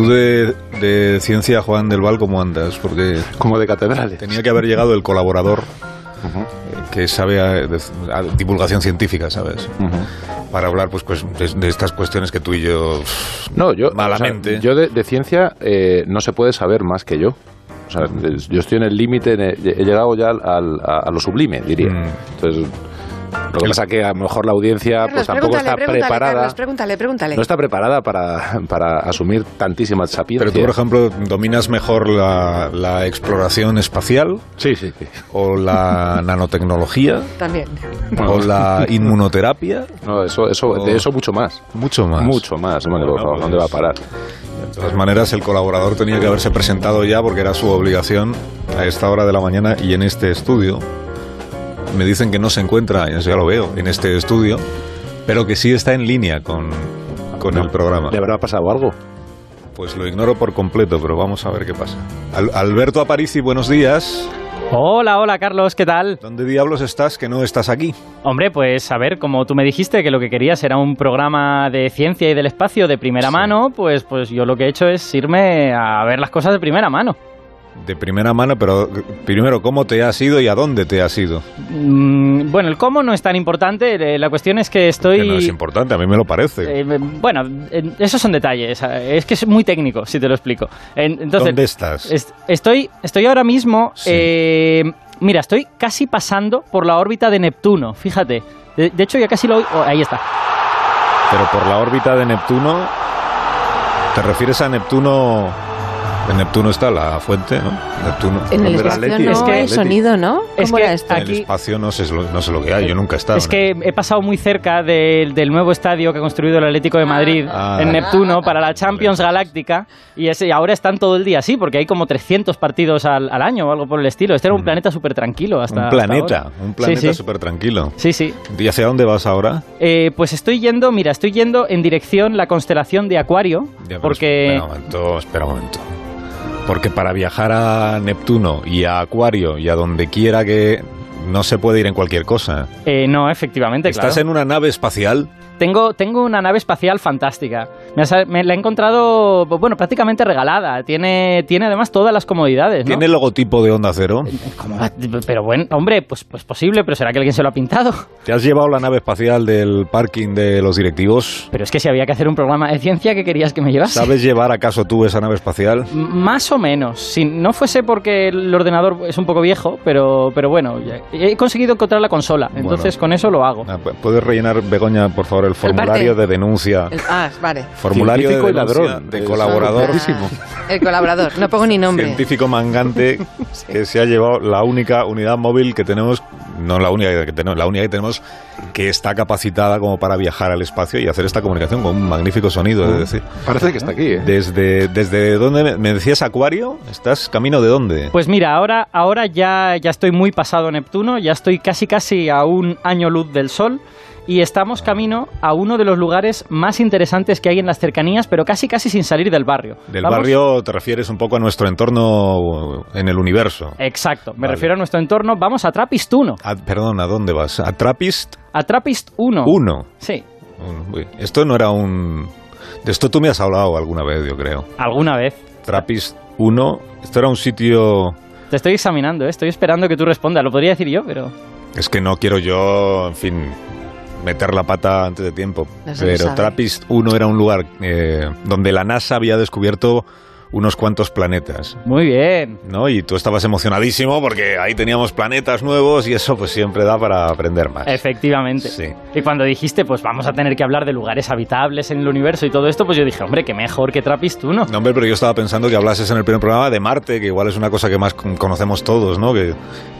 Tú de, de ciencia, Juan del Val, ¿cómo andas? Porque Como de catedrales. tenía que haber llegado el colaborador eh, que sabe a- a divulgación científica, ¿sabes? Para hablar pues, pues de, de estas cuestiones que tú y yo... No, yo. Malamente. o sea, yo de, de ciencia eh, no se puede saber más que yo. O sea, yo estoy en el límite, he llegado ya al, al- a, a lo sublime, diría. Mm. Entonces, lo que pasa que a lo mejor la audiencia Carlos, pues tampoco pregúntale, está pregúntale, preparada. Carlos, pregúntale, pregúntale. No está preparada para, para asumir tantísima sapiencia. Pero tú, por ejemplo, dominas mejor la, la exploración espacial Sí, sí, sí. o la nanotecnología También. o la inmunoterapia. No, eso, eso, Oh. de eso mucho más. Mucho más. Mucho más. Bueno, Bueno, ¿a ¿Dónde va a pues- parar? De todas maneras, el colaborador tenía que haberse presentado ya porque era su obligación a esta hora de la mañana y en este estudio. Me dicen que no se encuentra, eso ya lo veo, en este estudio, pero que sí está en línea con, con el programa. ¿Le habrá pasado algo? Pues lo ignoro por completo, pero vamos a ver qué pasa. Al- Alberto Aparici, buenos días. Hola, hola Carlos, ¿qué tal? ¿Dónde diablos estás que no estás aquí? Hombre, pues a ver, como tú me dijiste que lo que querías era un programa de ciencia y del espacio de primera Sí. mano, pues, pues yo lo que he hecho es irme a ver las cosas de primera mano. De primera mano, pero primero, ¿cómo te has ido y a dónde te has ido? Mm, bueno, el cómo no es tan importante, eh, la cuestión es que estoy... Que no es importante, a mí me lo parece. Eh, bueno, esos son detalles, eh, es que es muy técnico, si te lo explico. En- Entonces, ¿Dónde estás? est- estoy, estoy ahora mismo... Sí. eh, mira, estoy casi pasando por la órbita de Neptuno, fíjate. De, de hecho, ya casi lo... oh, ahí está. Pero por la órbita de Neptuno, ¿te refieres a Neptuno? En Neptuno está la fuente, ¿no? Neptuno. En el ¿Dónde la espacio Leti? no Es que- hay sonido, ¿no? Es ¿Cómo que era esto? En el aquí- espacio no sé, lo- no sé lo que hay, yo nunca he estado. Es que he pasado muy cerca del, del nuevo estadio que ha construido el Atlético de Madrid Ah. en Neptuno para la Champions Galáctica y, ese, y ahora están todo el día así porque hay como 300 partidos al, al año o algo por el estilo. Este era un Mm. planeta súper tranquilo hasta un hasta planeta, ahora. un planeta Sí, sí. súper tranquilo. Sí, sí. ¿Y hacia dónde vas ahora? Eh, pues estoy yendo, mira, estoy yendo en dirección la constelación de Acuario Ya, porque... Espera un momento, espera un momento. Porque para viajar a Neptuno y a Acuario y a donde quiera que no se puede ir en cualquier cosa. Eh, no, efectivamente, ¿Estás claro. en una nave espacial? Tengo, tengo una nave espacial fantástica. Me, la he encontrado, bueno, prácticamente regalada. Tiene, tiene además todas las comodidades, ¿no? ¿Tiene el logotipo de Onda Cero? ¿Cómo va? Pero bueno, hombre, pues, pues posible, pero será que alguien se lo ha pintado. ¿Te has llevado la nave espacial del parking de los directivos? Pero es que si había que hacer un programa de ciencia, ¿qué querías que me llevase? ¿Sabes llevar acaso tú esa nave espacial? M- Más o menos. Si no fuese porque el ordenador es un poco viejo, pero, pero bueno, he conseguido encontrar la consola. Entonces Bueno. con eso lo hago. Ah, pu- ¿Puedes rellenar, Begoña, por favor, el formulario de denuncia? El- ah, vale. Formulario de Científico y denuncia ladrón. de colaborador. Ah, el colaborador. No pongo ni nombre. Científico mangante que se ha llevado la única unidad móvil que tenemos, no la única que tenemos, la única que tenemos que está capacitada como para viajar al espacio y hacer esta comunicación con un magnífico sonido, Mm. es decir. Parece que está aquí, ¿eh? Desde, desde dónde me, me decías Acuario, ¿estás camino de dónde? Pues mira, ahora, ahora ya, ya estoy muy pasado Neptuno, ya estoy casi casi a un año luz del Sol y estamos camino a uno de los lugares más interesantes que hay en las cercanías, pero casi casi sin salir del barrio. Del Vamos- barrio te refieres un poco a nuestro entorno en el universo. Exacto, me Vale. refiero a nuestro entorno. Vamos a Trappist 1. A- perdón, ¿a dónde vas? ¿A Trappist A Trappist 1. 1? Sí, Uy, Esto no era un... De esto tú me has hablado alguna vez, yo creo. alguna vez. Trappist 1, esto era un sitio... Te estoy examinando, ¿eh? estoy esperando que tú respondas. Lo podría decir yo, pero... Es que no quiero yo, en fin, meter la pata antes de tiempo. No Pero. Trappist 1 era un lugar eh, donde la NASA había descubierto unos cuantos planetas. Muy bien. ¿No? Y tú estabas emocionadísimo porque ahí teníamos planetas nuevos y eso pues siempre da para aprender más. Efectivamente. Sí. Y cuando dijiste, pues vamos a tener que hablar de lugares habitables en el universo y todo esto, pues yo dije, hombre, que mejor que Trappist 1. No, hombre, pero yo estaba pensando que hablases en el primer programa de Marte, que igual es una cosa que más con- conocemos todos, ¿no? Que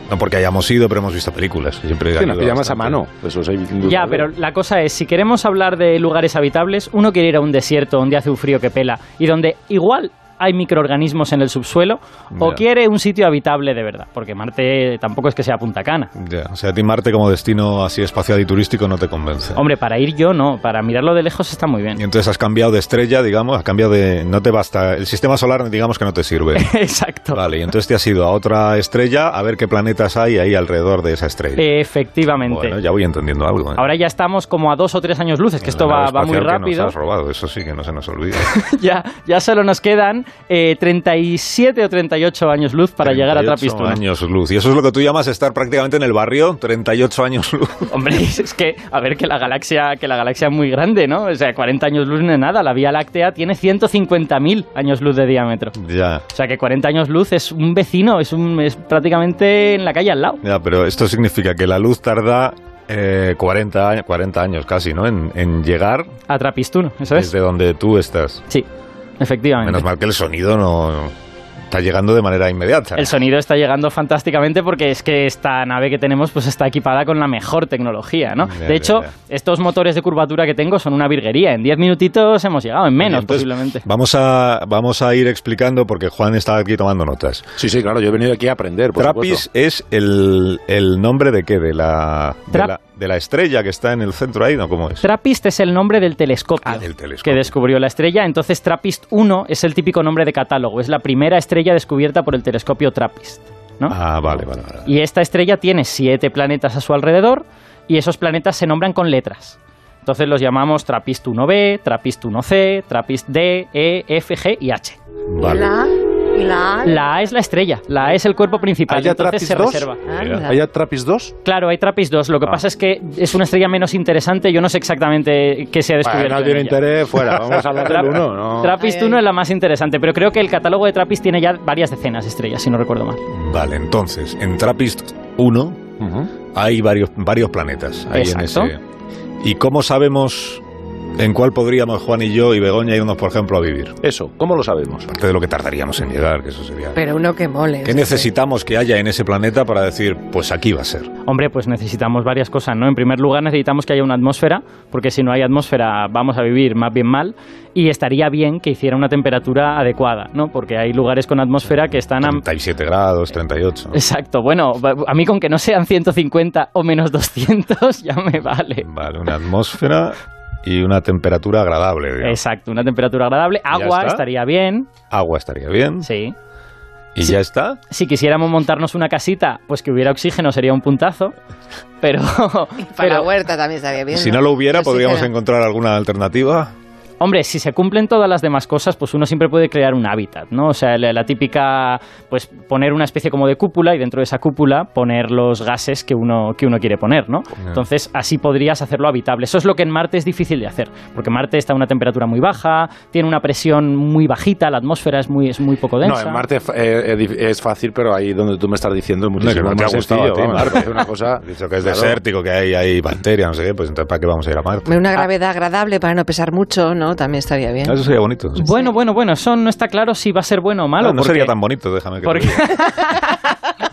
no porque hayamos ido, pero hemos visto películas. Siempre Sí, nos llamas a mano. Eso es. Ya, pero la cosa es, si queremos hablar de lugares habitables, uno quiere ir a un desierto donde hace un frío que pela y donde igual hay microorganismos en el subsuelo, o quiere un sitio habitable de verdad, porque Marte tampoco es que sea Punta Cana. Ya, o sea, a ti Marte como destino así espacial y turístico no te convence. Hombre, para ir yo no, para mirarlo de lejos está muy bien. Y entonces has cambiado de estrella, digamos, has cambiado de... No te basta... El sistema solar, digamos que no te sirve. Exacto. Vale, y entonces te has ido a otra estrella a ver qué planetas hay ahí alrededor de esa estrella. Efectivamente. Bueno, ya voy entendiendo algo. ¿eh? Ahora ya estamos como a dos o tres años luces, que esto va, muy que rápido. Nos has robado, eso sí, que no se nos olvide. ya, ya solo nos quedan eh, 37 o 38 años luz para llegar a 38 Trappist 1. años luz. Y eso es lo que tú llamas estar prácticamente en el barrio, 38 años luz. Hombre, es que, a ver, que la galaxia, que la galaxia es muy grande, ¿no? O sea, 40 años luz no es nada. La Vía Láctea tiene 150.000 años luz de diámetro. ya. O sea, que 40 años luz es un vecino, es, un, es prácticamente en la calle al lado. Ya, pero esto significa que la luz tarda eh, 40, años- 40 años casi, ¿no? En, en llegar A Trappist 1, ¿eso es? desde donde tú estás. Sí, efectivamente. Menos mal que el sonido no está llegando de manera inmediata. El sonido está llegando fantásticamente porque es que esta nave que tenemos pues está equipada con la mejor tecnología, ¿no? Ya, de ya, hecho, ya. estos motores de curvatura que tengo son una virguería. En 10 minutitos hemos llegado, en menos Entonces, posiblemente. Vamos a, vamos a ir explicando porque Juan está aquí tomando notas. Sí, sí, claro, yo he venido aquí a aprender, por Trappist supuesto. es el, el nombre de qué? De la, de la, de la estrella que está en el centro ahí, ¿no? ¿Cómo es? Trappist es el nombre del telescopio, Ah, del telescopio. que descubrió la estrella. Entonces, Trappist 1 es el típico nombre de catálogo. Es la primera estrella descubierta por el telescopio Trappist. ¿no? Ah, vale, vale, vale. Y esta estrella tiene siete planetas a su alrededor y esos planetas se nombran con letras. Entonces los llamamos Trappist 1b, Trappist 1c, Trappist D, E, F, G y H. Vale. La, y la A. La A es la estrella, la A es el cuerpo principal, ¿Hay entonces se Trappist 2? reserva. Anda. ¿Hay a Trappist 2? Claro, hay Trappist 2, lo que Ah. pasa es que es una estrella menos interesante, yo no sé exactamente qué se ha descubierto. no en tiene ella. interés, fuera. Vamos a hablar del Tra- 1, ¿no? Trappist Ay, ay. 1 es la más interesante, pero creo que el catálogo de Trappist tiene ya varias decenas de estrellas, si no recuerdo mal. Vale, entonces, en Trappist 1 Ujú. hay varios, varios planetas ahí en Exacto. ese. ¿Y cómo sabemos en cuál podríamos Juan y yo y Begoña irnos, por ejemplo, a vivir? Eso, ¿cómo lo sabemos? Aparte de lo que tardaríamos en llegar, que eso sería... Pero uno que mole. ¿Qué necesitamos que haya en ese planeta para decir, pues aquí va a ser? Hombre, pues necesitamos varias cosas, ¿no? En primer lugar necesitamos que haya una atmósfera, porque si no hay atmósfera vamos a vivir más bien mal, y estaría bien que hiciera una temperatura adecuada, ¿no? Porque hay lugares con atmósfera que están a... 37 grados, 38. Exacto, bueno, a mí con que no sean 150 o menos 200 ya me vale. Vale, una atmósfera y una temperatura agradable. digamos. Exacto, una temperatura agradable, ¿Ya agua estaría bien, Agua estaría bien. sí. ¿Y ya está? Si quisiéramos montarnos una casita, pues que hubiera oxígeno sería un puntazo, pero... Para pero la huerta también estaría bien. Si no lo hubiera, podríamos encontrar alguna alternativa. Hombre, si se cumplen todas las demás cosas, pues uno siempre puede crear un hábitat, ¿no? O sea, la, la típica, pues poner una especie como de cúpula y dentro de esa cúpula poner los gases que uno, que uno quiere poner, ¿no? Entonces, así podrías hacerlo habitable. Eso es lo que en Marte es difícil de hacer, porque Marte está a una temperatura muy baja, tiene una presión muy bajita, la atmósfera es muy, es muy poco No, densa. en Marte eh, eh, es fácil, pero ahí donde tú me estás diciendo es muchísimo No, que no te más ha gustado sencillo. a ti, vamos, Marte. es una cosa... Dicho que es Claro. desértico, que hay, hay bacterias, no sé qué, pues entonces ¿para qué vamos a ir a Marte? Una gravedad agradable para no pesar mucho, ¿no? También estaría bien. Eso sería bonito. sí. Bueno, bueno, bueno, eso no está claro si va a ser bueno o malo. No, no porque- sería tan bonito, déjame que Porque, diga.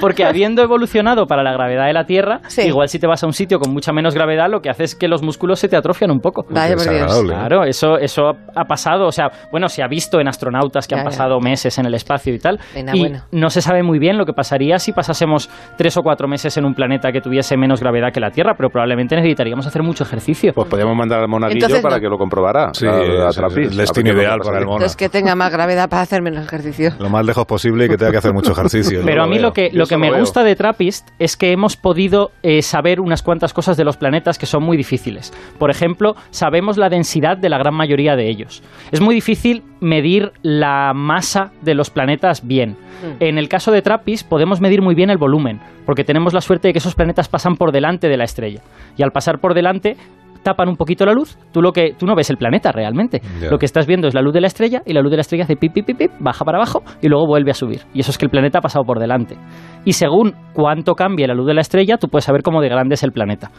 porque habiendo evolucionado para la gravedad de la Tierra, Sí. igual si te vas a un sitio con mucha menos gravedad, lo que hace es que los músculos se te atrofian un poco. Vaya por Dios. desagradable. Claro, eso, eso ha pasado, o sea, bueno, se ha visto en astronautas que Ya, han ya. pasado meses en el espacio y tal, Venga, y bueno. no se sabe muy bien lo que pasaría si pasásemos tres o cuatro meses en un planeta que tuviese menos gravedad que la Tierra, pero probablemente necesitaríamos hacer mucho ejercicio. Pues podríamos mandar al monaguillo Entonces, para no. que lo comprobara. Sí, a- es- es el destino es ideal para el mono. Entonces que tenga más gravedad para hacer menos ejercicio. Lo más lejos posible y que tenga que hacer mucho ejercicio. Pero a mí lo que, lo que me veo. gusta de Trappist es que hemos podido eh, saber unas cuantas cosas de los planetas que son muy difíciles. Por ejemplo, sabemos la densidad de la gran mayoría de ellos. Es muy difícil medir la masa de los planetas bien. En el caso de Trappist podemos medir muy bien el volumen, porque tenemos la suerte de que esos planetas pasan por delante de la estrella. Y al pasar por delante tapan un poquito la luz, tú lo que tú no ves el planeta realmente. Lo que estás viendo es la luz de la estrella y la luz de la estrella hace pip pip pip, pip, baja para abajo y luego vuelve a subir. Y eso es que el planeta ha pasado por delante. Y según cuánto cambie la luz de la estrella, tú puedes saber cómo de grande es el planeta.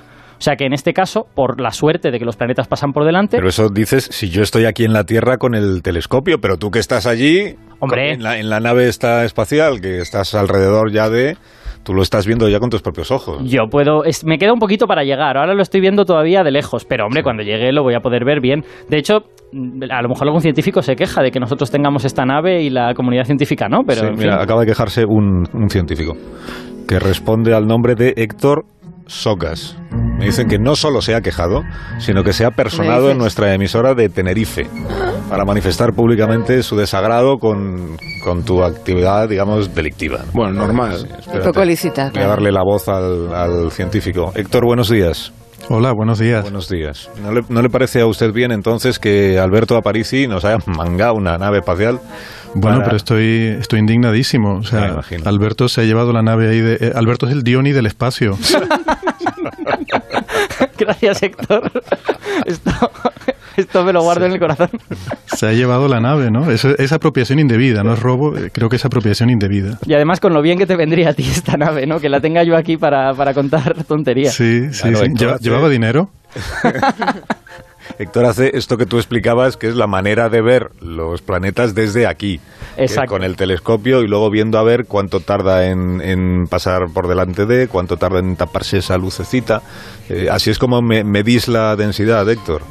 O sea que en este caso, por la suerte de que los planetas pasan por delante, Pero eso dices, si yo estoy aquí en la Tierra con el telescopio, pero tú que estás allí, Hombre. en la, en la nave esta espacial, que estás alrededor ya de, tú lo estás viendo ya con tus propios ojos. Yo puedo, me queda un poquito para llegar, ahora lo estoy viendo todavía de lejos, pero hombre, cuando llegue lo voy a poder ver bien. De hecho, a lo mejor algún científico se queja de que nosotros tengamos esta nave y la comunidad científica no, pero... mira, acaba de quejarse un, un científico que responde al nombre de Héctor Socas. Me dicen que no solo se ha quejado, sino que se ha personado en nuestra emisora de Tenerife para manifestar públicamente su desagrado con, tu actividad, digamos, delictiva. Bueno, normal. poco lícita. Voy a darle la voz al, al científico. Héctor, buenos días. Hola, buenos días. Buenos días. ¿No le, ¿No le, parece a usted bien entonces que Alberto Aparici nos haya mangado una nave espacial? Bueno, pero estoy, estoy indignadísimo. O sea, Alberto se ha llevado la nave ahí. De, eh, Alberto es el Dioni del espacio. Gracias, Héctor. Esto, esto me lo guardo en el corazón. Se ha llevado la nave, ¿no? Es, es, apropiación indebida, no es robo, eh, creo que es apropiación indebida. Y además con lo bien que te vendría a ti esta nave, ¿no? Que la tenga yo aquí para, para contar tonterías. Sí, sí, sí. ¿Llevaba dinero? Héctor hace esto que tú explicabas, que es la manera de ver los planetas desde aquí. Exacto. Con el telescopio y luego viendo a ver cuánto tarda en, pasar por delante de, cuánto tarda en taparse esa lucecita. Eh, así es como me, medís la densidad, Héctor.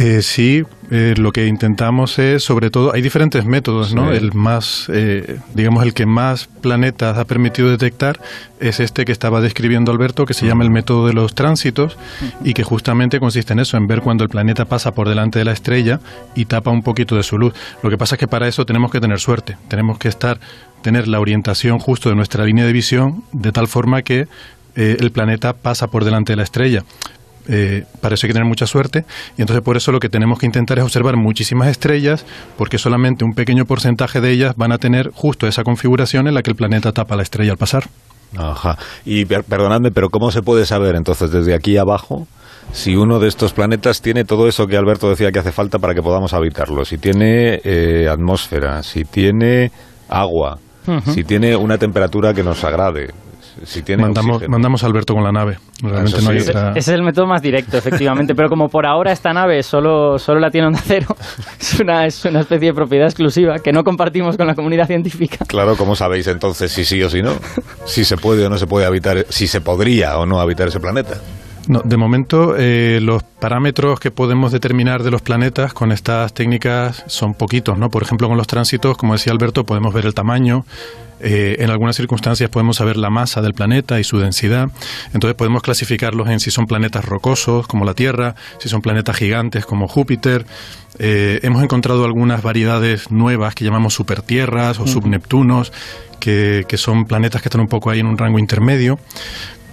Eh, sí, eh, lo que intentamos es, sobre todo, hay diferentes métodos, ¿no? El más, eh, digamos, el que más planetas ha permitido detectar es este que estaba describiendo Alberto, que se llama el método de los tránsitos y que justamente consiste en eso, en ver cuando el planeta pasa por delante de la estrella y tapa un poquito de su luz. Lo que pasa es que para eso tenemos que tener suerte, tenemos que estar, tener la orientación justo de nuestra línea de visión de tal forma que el planeta pasa por delante de la estrella eh, para eso hay que tener mucha suerte y entonces por eso lo que tenemos que intentar es observar muchísimas estrellas porque solamente un pequeño porcentaje de ellas van a tener justo esa configuración en la que el planeta tapa la estrella al pasar. Ajá. Y perdonadme, pero ¿cómo se puede saber entonces desde aquí abajo si uno de estos planetas tiene todo eso que Alberto decía que hace falta para que podamos habitarlo? Si tiene eh, atmósfera, si tiene agua, si tiene una temperatura que nos agrade, si tiene mandamos, mandamos a Alberto con la nave. Realmente no ese, es el método más directo, efectivamente. pero como por ahora esta nave solo, solo la tiene Onda Cero, es una, es una especie de propiedad exclusiva que no compartimos con la comunidad científica. Claro, ¿cómo sabéis entonces si sí o si no? Si se puede o no se puede habitar, si se podría o no habitar ese planeta. No, de momento, eh, los parámetros que podemos determinar de los planetas con estas técnicas son poquitos, ¿no? Por ejemplo, con los tránsitos, como decía Alberto, podemos ver el tamaño, eh, en algunas circunstancias podemos saber la masa del planeta y su densidad. Entonces podemos clasificarlos en si son planetas rocosos como la Tierra, si son planetas gigantes como Júpiter. Eh, hemos encontrado algunas variedades nuevas que llamamos supertierras o subneptunos, que, que son planetas que están un poco ahí en un rango intermedio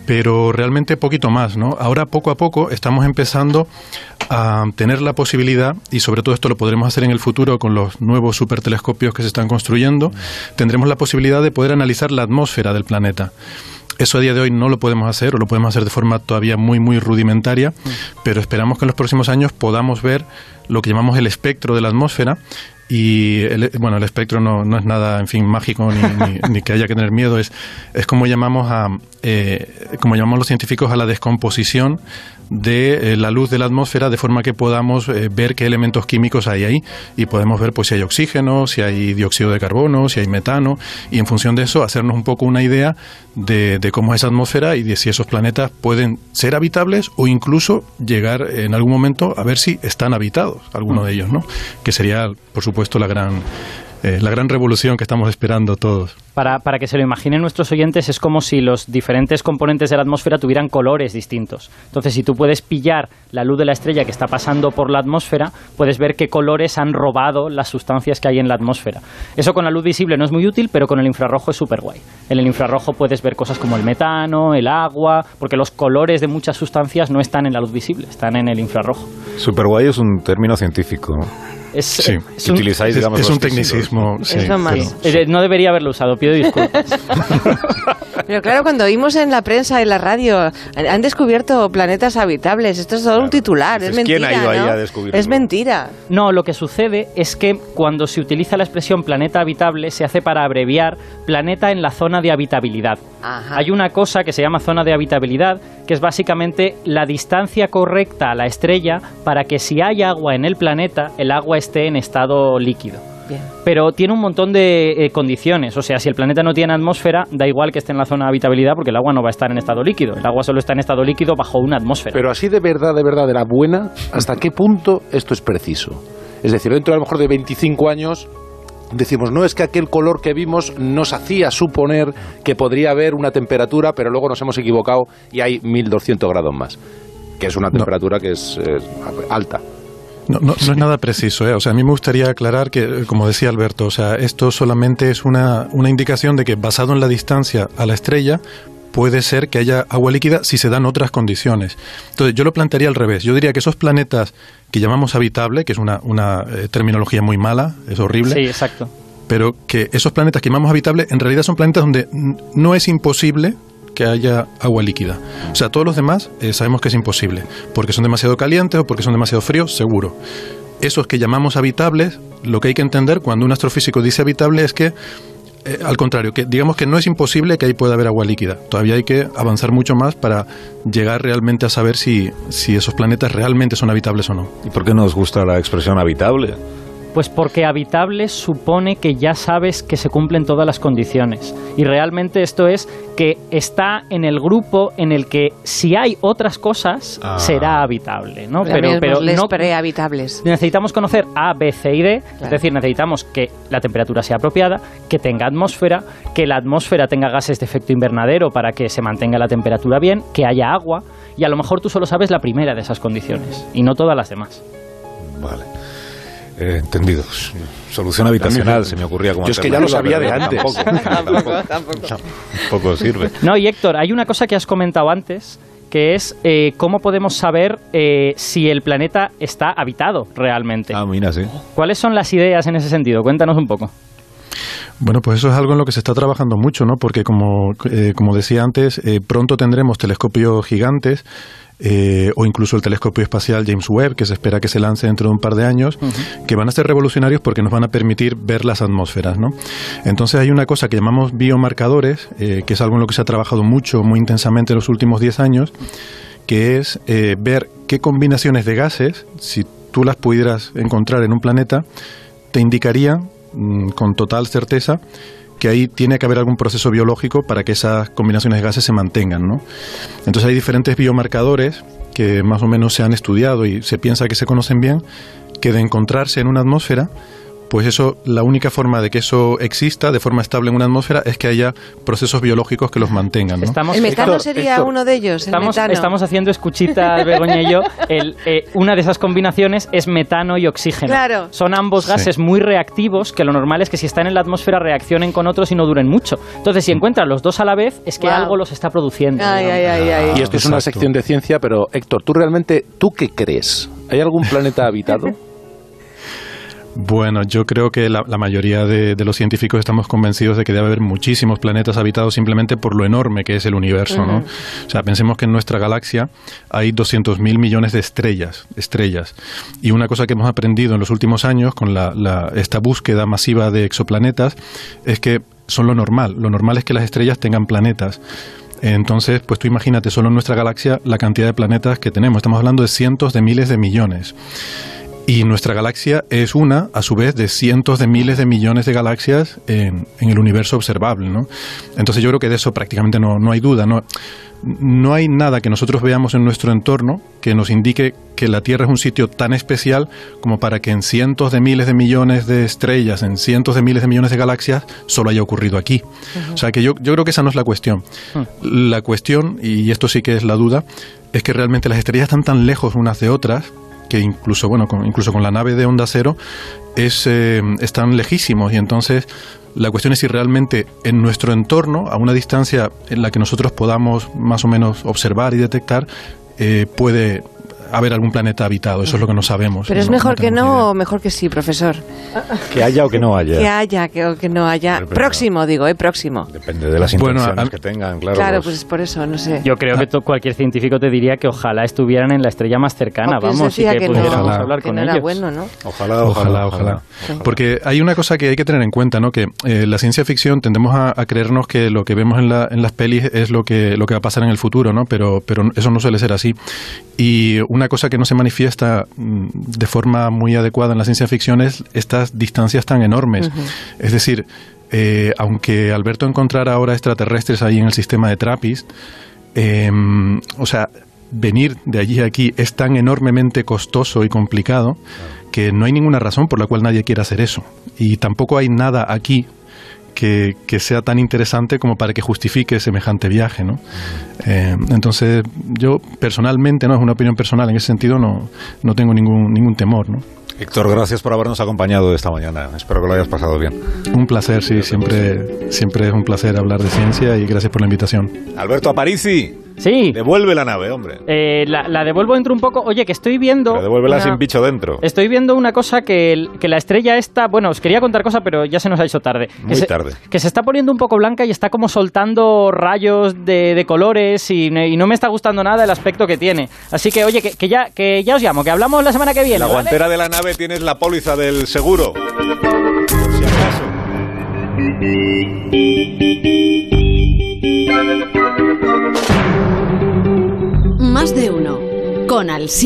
pero realmente poquito más, ¿no? Ahora poco a poco estamos empezando a tener la posibilidad, y sobre todo esto lo podremos hacer en el futuro con los nuevos supertelescopios que se están construyendo, tendremos la posibilidad de poder analizar la atmósfera del planeta. Eso a día de hoy no lo podemos hacer o lo podemos hacer de forma todavía muy muy rudimentaria, pero esperamos que en los próximos años podamos ver lo que llamamos el espectro de la atmósfera y el, bueno el espectro no, no, es nada en fin mágico ni, ni, que haya que tener miedo. Es es como llamamos a eh, como llamamos los científicos a la descomposición de eh, la luz de la atmósfera de forma que podamos eh, ver qué elementos químicos hay ahí. Y podemos ver pues si hay oxígeno, si hay dióxido de carbono, si hay metano. Y en función de eso hacernos un poco una idea de, de cómo es esa atmósfera y de si esos planetas pueden ser habitables o incluso llegar en algún momento a ver si están habitados, alguno de ellos, ¿no? Que sería, por supuesto, la gran eh, la gran revolución que estamos esperando todos. Para, para, que se lo imaginen nuestros oyentes, es como si los diferentes componentes de la atmósfera tuvieran colores distintos. Entonces, si tú puedes pillar la luz de la estrella que está pasando por la atmósfera, puedes ver qué colores han robado las sustancias que hay en la atmósfera. Eso con la luz visible no es muy útil, pero con el infrarrojo es súper guay. En el infrarrojo puedes ver cosas como el metano, el agua, porque los colores de muchas sustancias no están en la luz visible, están en el infrarrojo. Super guay es un término científico. Es, sí. es un, utilizáis, digamos, es, un tecnicismo. Sí, eh, no debería haberlo usado, pido disculpas. Pero claro, cuando oímos en la prensa y la radio, han descubierto planetas habitables. Esto es todo un titular, es mentira. ¿Quién ha ido ahí a descubrirlo? Es mentira. No, lo que sucede es que cuando se utiliza la expresión planeta habitable, se hace para abreviar planeta en la zona de habitabilidad. Hay una cosa que se llama zona de habitabilidad, que es básicamente la distancia correcta a la estrella para que si hay agua en el planeta, el agua esté en estado líquido. Bien. pero tiene un montón de eh, condiciones. O sea, si el planeta no tiene atmósfera, da igual que esté en la zona de habitabilidad porque el agua no va a estar en estado líquido. El agua solo está en estado líquido bajo una atmósfera. Pero así de verdad, de verdad, de la buena, ¿hasta qué punto esto es preciso? Es decir, dentro a lo mejor de 25 años decimos, no es que aquel color que vimos nos hacía suponer que podría haber una temperatura, pero luego nos hemos equivocado y hay 1200 grados más, que es una temperatura que es eh, alta. No, no, no es nada preciso, ¿eh? O sea, a mí me gustaría aclarar que, como decía Alberto, o sea, esto solamente es una, una indicación de que basado en la distancia a la estrella, puede ser que haya agua líquida si se dan otras condiciones. Entonces, yo lo plantearía al revés. Yo diría que esos planetas que llamamos habitable, que es una, una eh, terminología muy mala, es horrible, Sí, exacto. pero que esos planetas que llamamos habitable en realidad son planetas donde no es imposible que haya agua líquida. O sea, todos los demás eh, sabemos que es imposible, porque son demasiado calientes o porque son demasiado fríos, seguro. Esos que llamamos habitables, lo que hay que entender cuando un astrofísico dice habitable es que, eh, al contrario, que digamos que no es imposible que ahí pueda haber agua líquida. Todavía hay que avanzar mucho más para llegar realmente a saber si, si esos planetas realmente son habitables o no. ¿Y por qué nos gusta la expresión habitable? Pues porque habitable supone que ya sabes que se cumplen todas las condiciones. Y realmente esto es que está en el grupo en el que si hay otras cosas, Ah. será habitable, ¿no? Llamémosles no prehabitables. necesitamos conocer A, B, C y D, Claro. es decir, necesitamos que la temperatura sea apropiada, que tenga atmósfera, que la atmósfera tenga gases de efecto invernadero para que se mantenga la temperatura bien, que haya agua, y a lo mejor tú solo sabes la primera de esas condiciones y no todas las demas. Vale. Eh, entendido. Solución habitacional se me ocurría como Yo es que ya lo sabía de antes. Tampoco, tampoco. Tampoco sirve. No, y Héctor, hay una cosa que has comentado antes, que es eh, cómo podemos saber eh, si el planeta está habitado realmente. Ah, mira, sí. ¿Cuáles son las ideas en ese sentido? Cuéntanos un poco. Bueno, pues eso es algo en lo que se está trabajando mucho, ¿no? Porque como, eh, como decía antes, eh, pronto tendremos telescopios gigantes eh, o incluso el telescopio espacial James Webb, que se espera que se lance dentro de un par de años, que van a ser revolucionarios porque nos van a permitir ver las atmósferas, ¿no? Entonces hay una cosa que llamamos biomarcadores, eh, que es algo en lo que se ha trabajado mucho, muy intensamente en los últimos 10 años, que es eh, ver qué combinaciones de gases, si tú las pudieras encontrar en un planeta, te indicarían mm, con total certeza que ahí tiene que haber algún proceso biológico para que esas combinaciones de gases se mantengan, ¿no? Entonces hay diferentes biomarcadores que más o menos se han estudiado y se piensa que se conocen bien, que de encontrarse en una atmósfera, pues eso, la única forma de que eso exista de forma estable en una atmósfera es que haya procesos biológicos que los mantengan, ¿no? Estamos, El metano Héctor, sería Héctor, uno de ellos, el Estamos, estamos haciendo escuchitas, Begoña y yo. El, eh, una de esas combinaciones es metano y oxígeno. Claro. Son ambos Sí. gases muy reactivos que lo normal es que si están en la atmósfera reaccionen con otros y no duren mucho. Entonces, si encuentran los dos a la vez, es que Wow. algo los está produciendo. Ay, ay, ay, ay. Y esto es una sección de ciencia, pero Héctor, ¿tú realmente, tú qué crees? ¿Hay algún planeta habitado? Bueno, yo creo que la, la mayoría de, de los científicos estamos convencidos de que debe haber muchísimos planetas habitados simplemente por lo enorme que es el universo, ¿no? O sea, pensemos que en nuestra galaxia hay 200.000 millones de estrellas, estrellas. Y una cosa que hemos aprendido en los últimos años con la, la- esta búsqueda masiva de exoplanetas es que son lo normal. Lo normal es que las estrellas tengan planetas. Entonces, pues tú imagínate solo en nuestra galaxia la cantidad de planetas que tenemos. Estamos hablando de cientos de miles de millones. Y nuestra galaxia es una, a su vez, de cientos de miles de millones de galaxias en, en el universo observable, ¿no? Entonces yo creo que de eso prácticamente no, no hay duda, ¿no? No hay nada que nosotros veamos en nuestro entorno que nos indique que la Tierra es un sitio tan especial como para que en cientos de miles de millones de estrellas, en cientos de miles de millones de galaxias, solo haya ocurrido aquí. O sea que yo, yo creo que esa no es la cuestión. La cuestión, y esto sí que es la duda, es que realmente las estrellas están tan lejos unas de otras que incluso bueno con, incluso con la nave de onda cero es, eh, están lejísimos. Y entonces la cuestión es si realmente en nuestro entorno a una distancia en la que nosotros podamos más o menos observar y detectar eh, puede haber algún planeta habitado eso es lo que no sabemos Pero es No- no mejor que no ni idea. o mejor que sí, profesor. Que haya o que no haya. Que haya, que, o que no haya. Pero, pero- próximo, digo, ¿eh? Próximo. Depende de las Bueno, intenciones a- que tengan, claro. Claro, los- pues es por eso, no sé. Yo creo que to- cualquier científico te diría que ojalá estuvieran en la estrella más cercana, que vamos, y que, que pudiéramos no, hablar que con no ellos. era bueno, ¿no? Ojalá, Ojalá, ojalá. Porque hay una cosa que hay que tener en cuenta, ¿no? Que eh, la ciencia ficción tendemos a, a creernos que lo que vemos en, la- en las pelis es lo que, lo que va a pasar en el futuro, ¿no? Pero, pero eso no suele ser así. Y una cosa que no se manifiesta mm, de forma muy adecuada en la ciencia ficción es estas distancias tan enormes. Es decir, eh, aunque Alberto encontrara ahora extraterrestres ahí en el sistema de Trappist, em, o sea, venir de allí a aquí es tan enormemente costoso y complicado que no hay ninguna razón por la cual nadie quiera hacer eso. Y tampoco hay nada aquí que, sea tan interesante como para que justifique semejante viaje, ¿no? Eh, entonces, yo personalmente, no es una opinión personal, en ese sentido no, no tengo ningún, ningún temor, ¿no? Héctor, gracias por habernos acompañado esta mañana. Espero que lo hayas pasado bien. Un placer, sí, siempre, siempre es un placer hablar de ciencia y gracias por la invitación. Alberto Aparici. Sí. Devuelve la nave, hombre. Eh, la, devuelvo dentro un poco. Oye, que estoy viendo. Pero devuélvela sin bicho dentro. Estoy viendo una cosa que, que, la estrella esta. Bueno, os quería contar cosa, pero ya se nos ha hecho tarde. Muy tarde. Que se está poniendo un poco blanca y está como soltando rayos de, colores y, no me está gustando nada el aspecto que tiene. Así que, oye, que, ya, que ya os llamo, que hablamos la semana que viene. La guantera de la nave tienes la póliza del seguro. Por si acaso. Más de uno. Con Alsina.